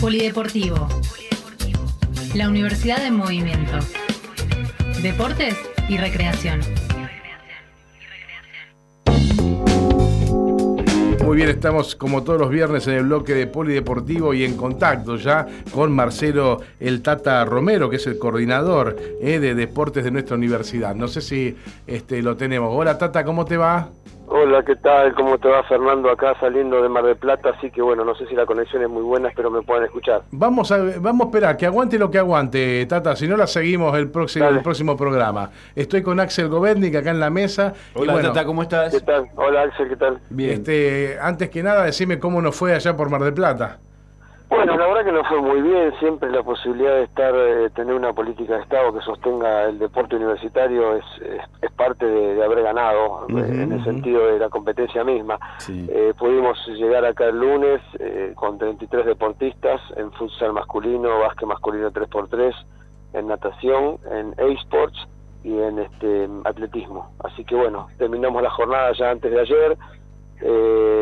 Polideportivo. La Universidad de Movimiento. Deportes y recreación. Muy bien, estamos como todos los viernes en el bloque de Polideportivo y en contacto ya con Marcelo El Tata Romero, que es el coordinador eh, de deportes de nuestra universidad. No sé si este, lo tenemos. Hola Tata, ¿cómo te va? Hola, ¿qué tal? ¿Cómo te va Fernando acá saliendo de Mar del Plata? Así que bueno, no sé si la conexión es muy buena, espero me puedan escuchar. Vamos a, vamos a esperar, que aguante lo que aguante, Tata, si no la seguimos el próximo, el próximo programa. Estoy con Axel Govetnik acá en la mesa. Hola Tata, ¿cómo estás? ¿Qué tal? Hola Axel, ¿qué tal? Bien. Este, antes que nada, decime cómo nos fue allá por Mar del Plata. Bueno, la verdad que nos fue muy bien, siempre la posibilidad de estar, eh, tener una política de Estado que sostenga el deporte universitario es, es, parte de, haber ganado, eh, en el sentido de la competencia misma. Eh, pudimos llegar acá el lunes con 33 deportistas en futsal masculino, básquet masculino 3x3, en natación, en e-sports y en este atletismo. Así que bueno, terminamos la jornada ya antes de ayer.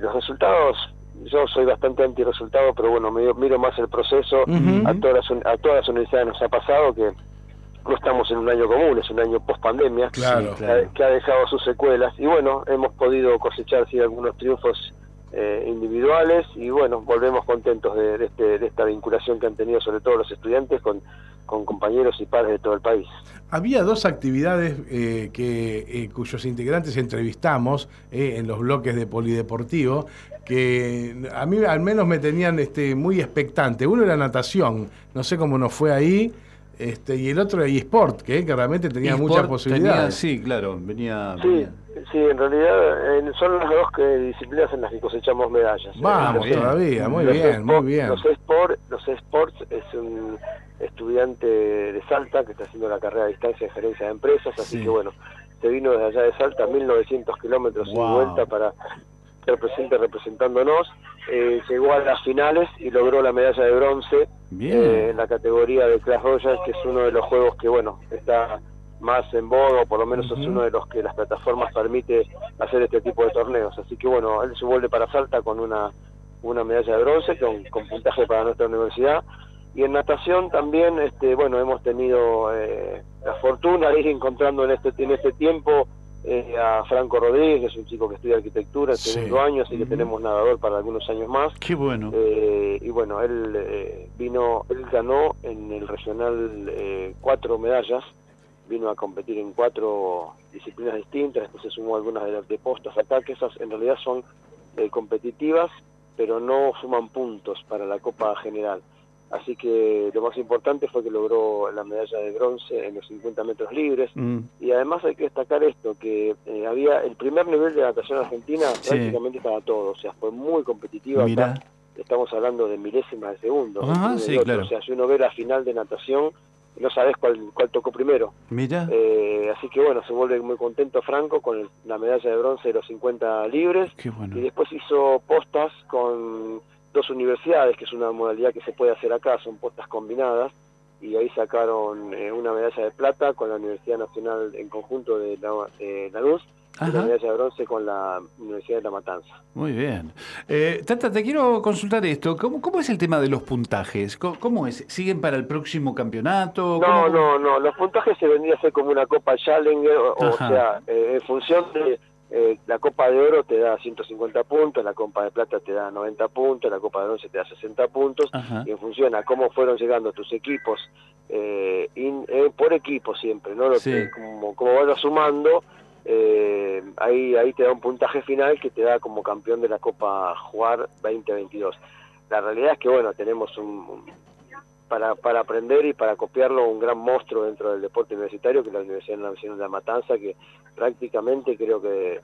los resultados yo soy bastante anti-resultado, pero bueno, me, miro más el proceso. a, todas las, a todas las universidades nos ha pasado que no estamos en un año común, es un año post pandemia, claro, que, ha dejado sus secuelas. Y bueno, hemos podido cosechar sí, algunos triunfos eh, individuales y bueno, volvemos contentos de, este, de esta vinculación que han tenido sobre todo los estudiantes con, con compañeros y padres de todo el país. Había dos actividades eh, que, eh, cuyos integrantes entrevistamos en los bloques de Polideportivo, que a mí al menos me tenían este, muy expectante. Uno era natación, no sé cómo nos fue ahí, este, y el otro era eSport, que, que realmente tenía muchas posibilidades. sí, claro, venía... Sí, sí en realidad son las dos que, disciplinas en las que cosechamos medallas. Vamos, todavía, muy bien, muy bien. Los eSports, los esports es un estudiante de Salta que está haciendo la carrera de distancia de gerencia de empresas, así que bueno, se vino desde allá de Salta, 1900 kilómetros y vuelta para ser presente representándonos, eh, llegó a las finales y logró la medalla de bronce eh, en la categoría de Clash Royale, que es uno de los juegos que, bueno, está más en boga, o por lo menos es uno de los que las plataformas permite hacer este tipo de torneos. Así que, bueno, él se vuelve para Salta con una, una medalla de bronce, con, con puntaje para nuestra universidad. Y en natación también, este, bueno, hemos tenido eh, la fortuna de ir encontrando en este, en este tiempo eh, a Franco Rodríguez, que es un chico que estudia arquitectura, sí. segundo año, así que tenemos nadador para algunos años más. Qué bueno. Eh, y bueno, él eh, vino, él ganó en el regional cuatro medallas, vino a competir en cuatro disciplinas distintas, después se sumó algunas de las de postas acá, que esas en realidad son competitivas, pero no suman puntos para la Copa General. Así que lo más importante fue que logró la medalla de bronce en los 50 metros libres. Mm. Y además hay que destacar esto, que eh, había el primer nivel de natación argentina prácticamente estaba todo. O sea, fue muy competitiva. estamos hablando de milésimas de segundo. Ah, sí, claro. O sea, si uno ve la final de natación, no sabes cuál, cuál tocó primero. Mira. Eh, así que bueno, se vuelve muy contento Franco con la medalla de bronce de los 50 libres. Qué bueno. Y después hizo postas con dos universidades, que es una modalidad que se puede hacer acá, son postas combinadas, y ahí sacaron eh, una medalla de plata con la Universidad Nacional en conjunto de la, eh, Lanús, una medalla de bronce con la Universidad de La Matanza. Muy bien. Eh, Tata, te quiero consultar esto. ¿Cómo, ¿Cómo, es el tema de los puntajes? ¿Cómo, es? ¿Siguen para el próximo campeonato? No, no, no. Los puntajes se vendría a ser como una Copa Challenger, o, sea, eh, en función de eh, la Copa de Oro te da 150 puntos, la Copa de Plata te da 90 puntos, la Copa de Bronce te da 60 puntos, y en función a cómo fueron llegando tus equipos, eh, eh, por equipo siempre, ¿no? Lo como, como vas sumando, ahí, ahí te da un puntaje final que te da como campeón de la Copa Jugar 2022. La realidad es que, bueno, tenemos un para, para aprender y para copiarlo un gran monstruo dentro del deporte universitario, que es la Universidad Nacional de La Matanza, que prácticamente creo que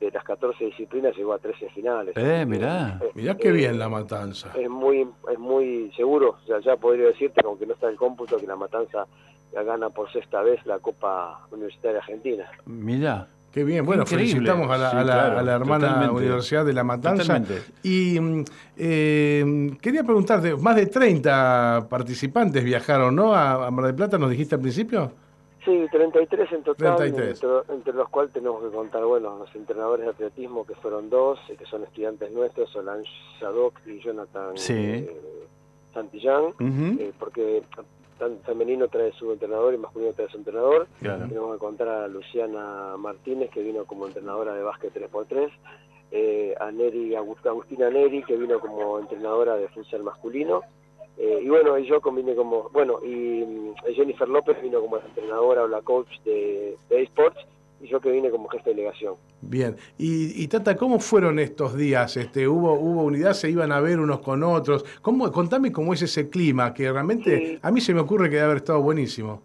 de las 14 disciplinas llegó a 13 finales. Eh, mirá. mirá qué bien La Matanza. Es muy, es muy seguro, o sea, ya podría decirte, aunque no está el cómputo, que La Matanza ya gana por sexta vez la Copa Universitaria Argentina. Mirá. Qué bien, bueno, felicitamos a la, hermana Universidad de La Matanza. Y mm, eh, quería preguntarte, más de 30 participantes viajaron, ¿no? A, Mar del Plata, ¿nos dijiste al principio? Sí, 33 en total, Entre, los cuales tenemos que contar, bueno, los entrenadores de atletismo, que fueron dos, que son estudiantes nuestros, Solange Sadok y Jonathan sí. Eh, Santillán, eh, porque femenino trae su entrenador y masculino trae su entrenador. Tenemos que contar a Luciana Martínez, que vino como entrenadora de básquet 3x3, eh, a Neri, Agustina Neri, que vino como entrenadora de futsal masculino, eh, y bueno, y yo convine como, bueno, y mm, Jennifer López vino como entrenadora o la coach de, de eSports, y yo que vine como jefe de delegación. Bien, y, Tata, ¿cómo fueron estos días? Este, ¿hubo, ¿Hubo unidad? ¿Se iban a ver unos con otros? ¿Cómo, contame cómo es ese clima, que realmente a mí se me ocurre que debe haber estado buenísimo.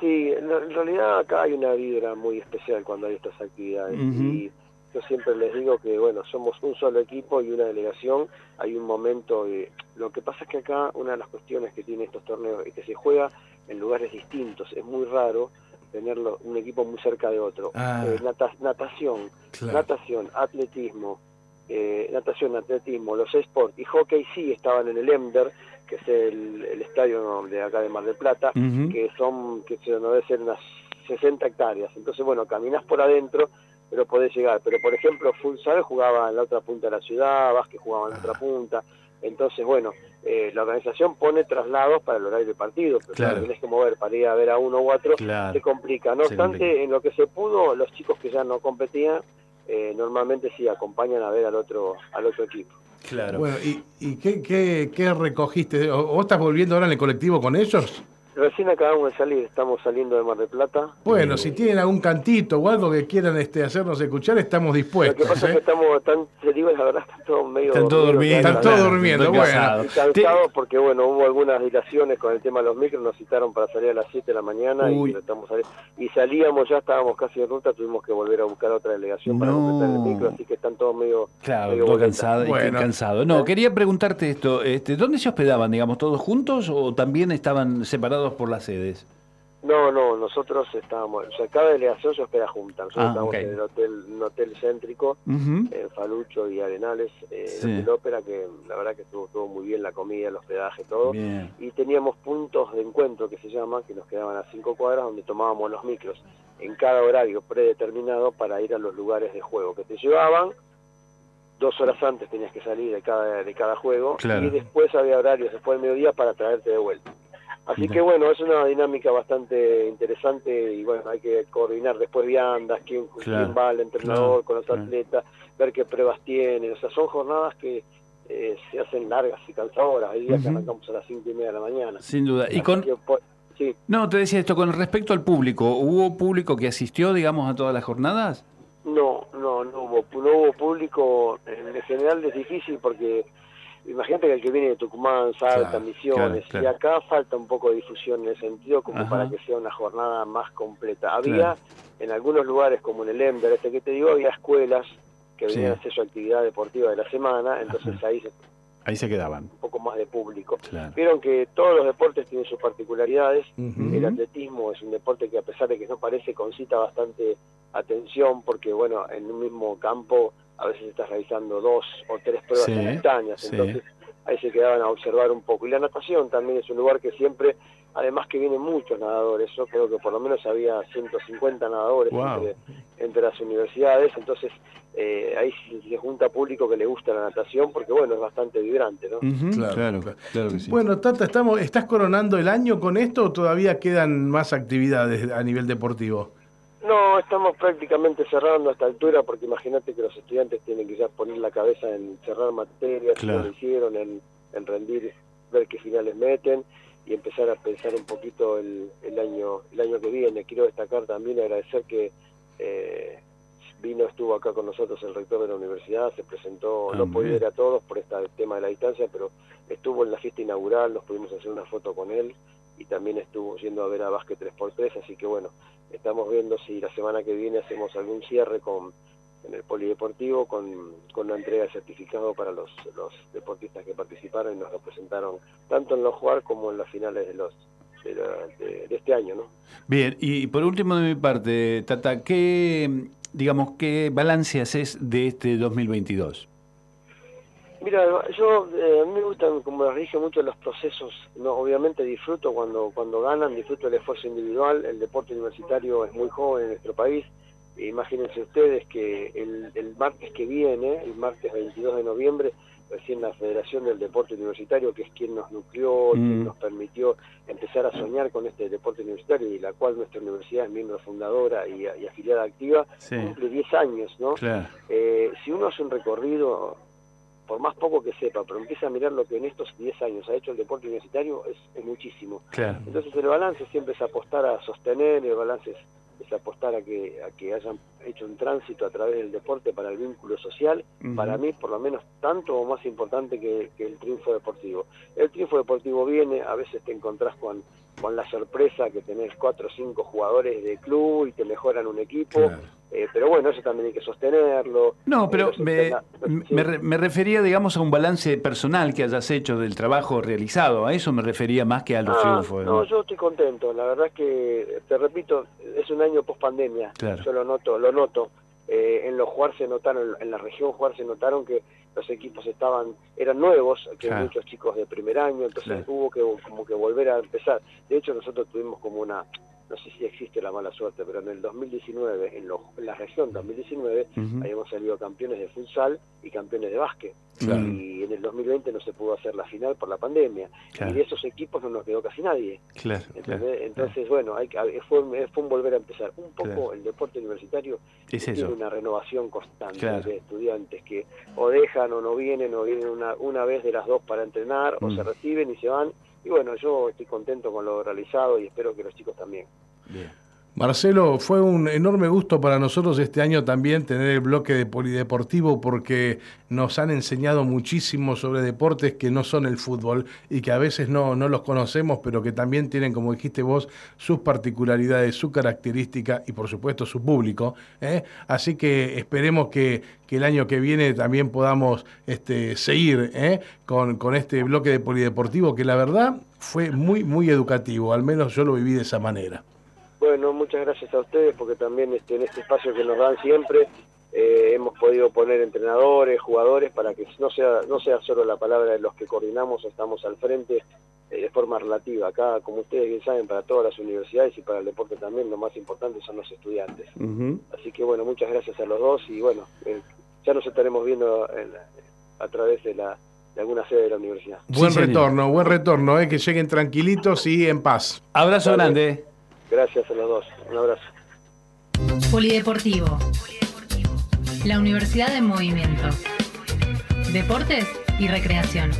Sí, en, realidad acá hay una vibra muy especial cuando hay estas actividades. Y yo siempre les digo que, bueno, somos un solo equipo y una delegación. Hay un momento, de, lo que pasa es que acá una de las cuestiones que tiene estos torneos es que se juega en lugares distintos. Es muy raro tenerlo un equipo muy cerca de otro. Ah. Eh, natación, natación, atletismo, eh, natación, atletismo, los sports y hockey sí estaban en el Emder, que es el, estadio de acá de Mar del Plata, que son, que se debe ser unas 60 hectáreas. Entonces, bueno, caminas por adentro, pero podés llegar. Pero, por ejemplo, futsal jugaba en la otra punta de la ciudad, Vázquez jugaba en la otra ah. punta. Entonces, bueno, eh, la organización pone traslados para el horario de partido, pero claro. tenés que mover para ir a ver a uno u otro, se complica. No obstante, en lo que se pudo, los chicos que ya no competían, eh, normalmente sí acompañan a ver al otro, al otro equipo. Claro. Bueno, ¿y, y qué, qué, qué recogiste? ¿Vos estás volviendo ahora en el colectivo con ellos? Recién acabamos de salir, estamos saliendo de Mar del Plata. Bueno, si tienen algún cantito o algo que quieran este, hacernos escuchar, estamos dispuestos. Lo que pasa es ¿eh? que estamos, tan, la verdad, están todos medio... Están todos durmiendo. Están todos durmiendo, bueno. Cansados porque, bueno, hubo algunas dilaciones con el tema de los micros, nos citaron para salir a las 7 de la mañana y, estamos y salíamos, ya estábamos casi en ruta, tuvimos que volver a buscar otra delegación para completar el micro, así que están todos medio... Claro, medio cansado, bueno. cansado. No, quería preguntarte esto, este, ¿dónde se hospedaban, digamos, todos juntos o también estaban separados por las sedes? No, no, nosotros estábamos, o sea, cada delegación se hospeda junta. Nosotros ah, estamos en el hotel, un hotel céntrico, en Falucho y Arenales, eh, el ópera, que la verdad que estuvo, muy bien la comida, el hospedaje, todo. Y teníamos puntos de encuentro que se llaman, que nos quedaban a cinco cuadras, donde tomábamos los micros en cada horario predeterminado para ir a los lugares de juego que te llevaban. Dos horas antes tenías que salir de cada, de cada juego y después había horarios después del mediodía para traerte de vuelta. Así que bueno, es una dinámica bastante interesante y bueno, hay que coordinar después viandas, quién, quién va al entrenador con los atletas, ver qué pruebas tienen, o sea, son jornadas que eh, se hacen largas y cansadoras, hay días que arrancamos a las cinco y media de la mañana. Sin duda. y con... sí. No, te decía esto, con respecto al público, ¿hubo público que asistió, digamos, a todas las jornadas? No, no, no hubo, no hubo público, en general es difícil porque imagínate que el que viene de Tucumán, Salta, Misiones, y acá falta un poco de difusión en ese sentido como para que sea una jornada más completa. Había en algunos lugares como en el Ember, este que te digo, había escuelas que venían a hacer su actividad deportiva de la semana, entonces ahí se Ahí se quedaban. Un poco más de público. Vieron que todos los deportes tienen sus particularidades. El atletismo es un deporte que a pesar de que no parece, concita bastante atención porque, bueno, en un mismo campo a veces estás realizando dos o tres pruebas simultáneas, entonces ahí se quedaban a observar un poco. Y la natación también es un lugar que siempre, además que vienen muchos nadadores, yo creo que por lo menos había 150 nadadores entre, las universidades, entonces eh, ahí se junta público que le gusta la natación porque bueno, es bastante vibrante, ¿no? claro, claro, que sí. Bueno, Tata, estamos, ¿estás coronando el año con esto o todavía quedan más actividades a nivel deportivo? No, estamos prácticamente cerrando a esta altura porque imagínate que los estudiantes tienen que ya poner la cabeza en cerrar materias, lo hicieron, en, rendir, ver qué finales meten y empezar a pensar un poquito el, año el año que viene. Quiero destacar también agradecer que eh, vino, estuvo acá con nosotros el rector de la universidad, se presentó, ah, no podía ir a todos por este tema de la distancia, pero estuvo en la fiesta inaugural, nos pudimos hacer una foto con él y también estuvo yendo a ver a Básquet 3x3, así que bueno, estamos viendo si la semana que viene hacemos algún cierre con en el polideportivo con, con una entrega de certificado para los, los deportistas que participaron y nos representaron tanto en los jugar como en las finales de los de, este año, ¿no? Bien, y por último de mi parte, Tata, ¿qué digamos qué balance haces de este 2022? Mira, yo eh, a mí me gustan, como les dije, mucho los procesos. No, obviamente disfruto cuando cuando ganan, disfruto el esfuerzo individual. El deporte universitario es muy joven en nuestro país. Imagínense ustedes que el, el martes que viene, el martes 22 de noviembre, recién la Federación del Deporte Universitario, que es quien nos nucleó, quien Mm. nos permitió empezar a soñar con este deporte universitario y la cual nuestra universidad es miembro fundadora y, y afiliada activa, Sí. cumple 10 años, ¿no? Claro. Eh, si uno hace un recorrido, por más poco que sepa, pero empieza a mirar lo que en estos 10 años ha hecho el deporte universitario, es, es muchísimo. Claro. Entonces el balance siempre es apostar a sostener, el balance es, es apostar a que, a que hayan hecho un tránsito a través del deporte para el vínculo social, para mí por lo menos tanto o más importante que, que el triunfo deportivo. El triunfo deportivo viene, a veces te encontrás con, con la sorpresa que tenés cuatro o cinco jugadores de club y te mejoran un equipo, Claro. eh, pero bueno, eso también hay que sostenerlo. No, Eh, pero me, me re- me refería, digamos, a un balance personal que hayas hecho del trabajo realizado. A eso me refería más que a los Ah, triunfos. no, yo estoy contento. La verdad es que, te repito, es un año post pandemia. Claro. Yo lo noto, lo noto. Eh, en los jugar se notaron, en la región jugar se notaron que los equipos estaban, eran nuevos, que Claro. muchos chicos de primer año, entonces Claro. hubo que como que volver a empezar. De hecho, nosotros tuvimos como una, no sé si existe la mala suerte, pero en el 2019, en, lo- en la región 2019, Ujú. habíamos salido campeones de futsal y campeones de básquet. Claro. Y en el 2020 no se pudo hacer la final por la pandemia. Claro. Y de esos equipos no nos quedó casi nadie. Claro, Entonces, bueno, hay que, fue, fue un volver a empezar. Un poco el deporte universitario Es tiene eso. una renovación constante de estudiantes que o dejan o no vienen, o vienen una, una vez de las dos para entrenar, o Mm. se reciben y se van. Y bueno, yo estoy contento con lo realizado y espero que los chicos también. Marcelo, fue un enorme gusto para nosotros este año también tener el bloque de Polideportivo porque nos han enseñado muchísimo sobre deportes que no son el fútbol y que a veces no, no los conocemos, pero que también tienen, como dijiste vos, sus particularidades, su característica y por supuesto su público. ¿eh? Así que esperemos que, que el año que viene también podamos este, seguir ¿eh? con, con este bloque de Polideportivo que la verdad fue muy, muy educativo, al menos yo lo viví de esa manera. Bueno, muchas gracias a ustedes porque también este, en este espacio que nos dan siempre eh, hemos podido poner entrenadores, jugadores para que no sea no sea solo la palabra de los que coordinamos o estamos al frente eh, de forma relativa. Acá, como ustedes bien saben, para todas las universidades y para el deporte también lo más importante son los estudiantes. Así que bueno, muchas gracias a los dos y bueno, eh, ya nos estaremos viendo en la- a través de, la, de alguna sede de la universidad. Buen Sí, retorno, buen retorno, eh, que lleguen tranquilitos y en paz. Abrazo Dale. grande. Gracias a los dos. Un abrazo. Polideportivo. La Universidad en Movimiento. Deportes y recreación.